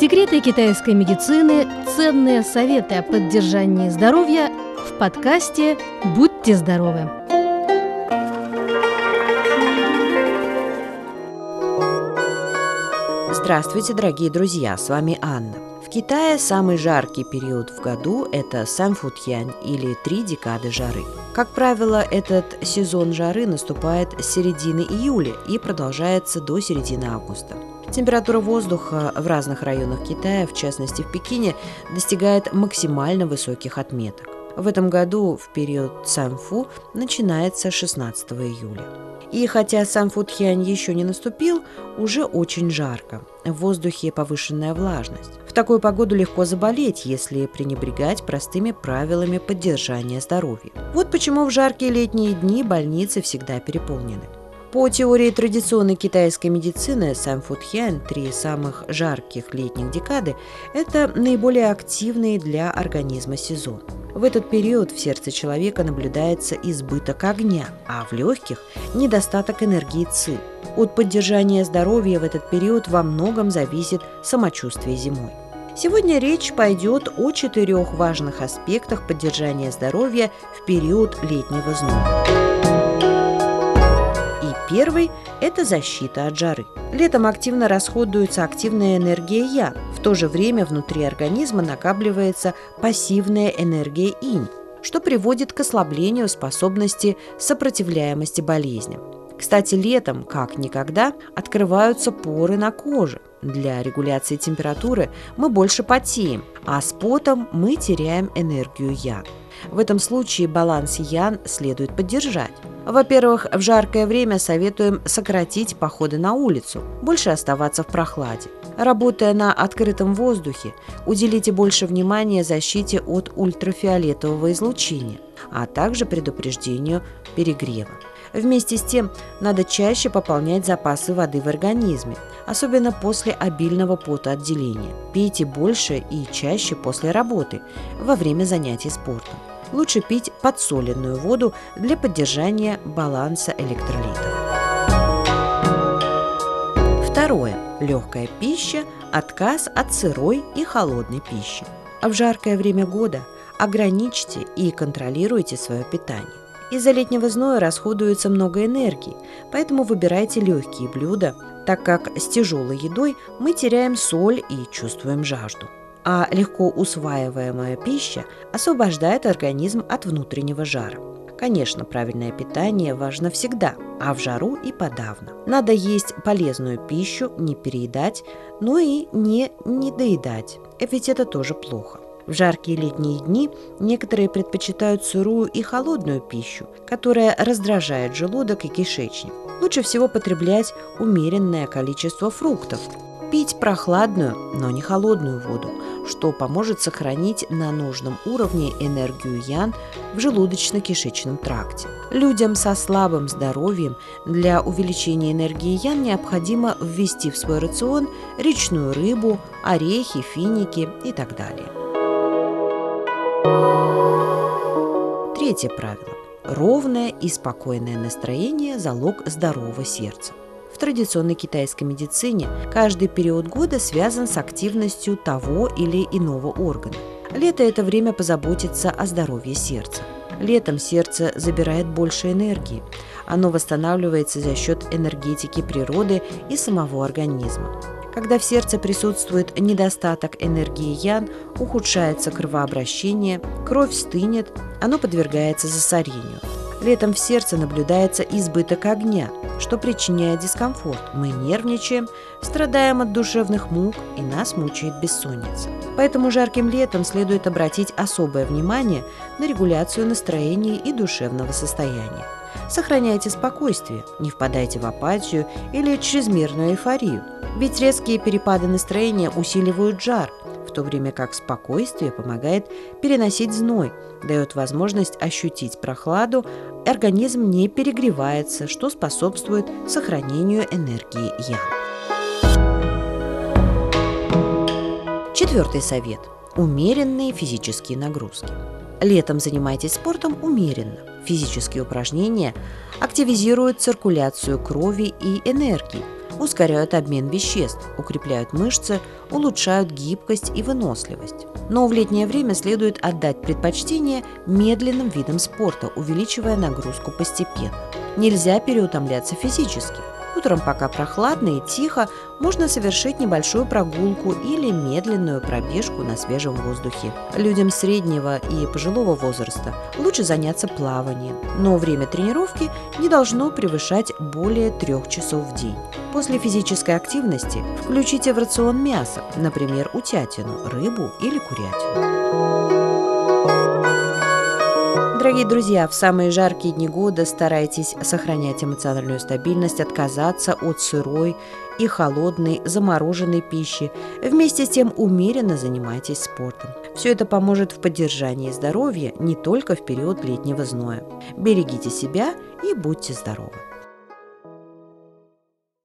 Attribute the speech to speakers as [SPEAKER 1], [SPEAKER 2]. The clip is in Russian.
[SPEAKER 1] Секреты китайской медицины, ценные советы о поддержании здоровья в подкасте «Будьте здоровы».
[SPEAKER 2] Здравствуйте, дорогие друзья, с вами Анна. В Китае самый жаркий период в году – это Санфутьянь или три декады жары. Как правило, этот сезон жары наступает с середины июля и продолжается до середины августа. Температура воздуха в разных районах Китая, в частности в Пекине, достигает максимально высоких отметок. В этом году в период Санфу начинается 16 июля. И хотя сам Фудхиань еще не наступил, уже очень жарко. В воздухе повышенная влажность. В такую погоду легко заболеть, если пренебрегать простыми правилами поддержания здоровья. Вот почему в жаркие летние дни больницы всегда переполнены. По теории традиционной китайской медицины, сам Фудхян, три самых жарких летних декады – это наиболее активные для организма сезон. В этот период в сердце человека наблюдается избыток огня, а в легких – недостаток энергии ЦИ. От поддержания здоровья в этот период во многом зависит самочувствие зимой. Сегодня речь пойдет о четырех важных аспектах поддержания здоровья в период летнего зноя. Первый – это защита от жары. Летом активно расходуется активная энергия Я, в то же время внутри организма накапливается пассивная энергия Инь, что приводит к ослаблению способности сопротивляемости болезням. Кстати, летом, как никогда, открываются поры на коже. Для регуляции температуры мы больше потеем, а с потом мы теряем энергию Я. В этом случае баланс ян следует поддержать. Во-первых, в жаркое время советуем сократить походы на улицу, больше оставаться в прохладе. Работая на открытом воздухе, уделите больше внимания защите от ультрафиолетового излучения, а также предупреждению перегрева. Вместе с тем, надо чаще пополнять запасы воды в организме, особенно после обильного потоотделения. Пейте больше и чаще после работы, во время занятий спортом лучше пить подсоленную воду для поддержания баланса электролитов. Второе. Легкая пища, отказ от сырой и холодной пищи. А в жаркое время года ограничьте и контролируйте свое питание. Из-за летнего зноя расходуется много энергии, поэтому выбирайте легкие блюда, так как с тяжелой едой мы теряем соль и чувствуем жажду а легко усваиваемая пища освобождает организм от внутреннего жара. Конечно, правильное питание важно всегда, а в жару и подавно. Надо есть полезную пищу, не переедать, но и не недоедать, ведь это тоже плохо. В жаркие летние дни некоторые предпочитают сырую и холодную пищу, которая раздражает желудок и кишечник. Лучше всего потреблять умеренное количество фруктов, пить прохладную, но не холодную воду, что поможет сохранить на нужном уровне энергию ян в желудочно-кишечном тракте. Людям со слабым здоровьем для увеличения энергии ян необходимо ввести в свой рацион речную рыбу, орехи, финики и так далее. Третье правило. Ровное и спокойное настроение – залог здорового сердца традиционной китайской медицине каждый период года связан с активностью того или иного органа. Лето – это время позаботиться о здоровье сердца. Летом сердце забирает больше энергии. Оно восстанавливается за счет энергетики природы и самого организма. Когда в сердце присутствует недостаток энергии ян, ухудшается кровообращение, кровь стынет, оно подвергается засорению. Летом в сердце наблюдается избыток огня, что причиняет дискомфорт. Мы нервничаем, страдаем от душевных мук и нас мучает бессонница. Поэтому жарким летом следует обратить особое внимание на регуляцию настроения и душевного состояния. Сохраняйте спокойствие, не впадайте в апатию или чрезмерную эйфорию. Ведь резкие перепады настроения усиливают жар, в то время как спокойствие помогает переносить зной, дает возможность ощутить прохладу, организм не перегревается, что способствует сохранению энергии Я. Четвертый совет. Умеренные физические нагрузки. Летом занимайтесь спортом умеренно. Физические упражнения активизируют циркуляцию крови и энергии, ускоряют обмен веществ, укрепляют мышцы, улучшают гибкость и выносливость. Но в летнее время следует отдать предпочтение медленным видам спорта, увеличивая нагрузку постепенно. Нельзя переутомляться физически. Утром, пока прохладно и тихо, можно совершить небольшую прогулку или медленную пробежку на свежем воздухе. Людям среднего и пожилого возраста лучше заняться плаванием, но время тренировки не должно превышать более трех часов в день. После физической активности включите в рацион мясо, например, утятину, рыбу или курятину. Дорогие друзья, в самые жаркие дни года старайтесь сохранять эмоциональную стабильность, отказаться от сырой и холодной, замороженной пищи. Вместе с тем умеренно занимайтесь спортом. Все это поможет в поддержании здоровья не только в период летнего зноя. Берегите себя и будьте здоровы!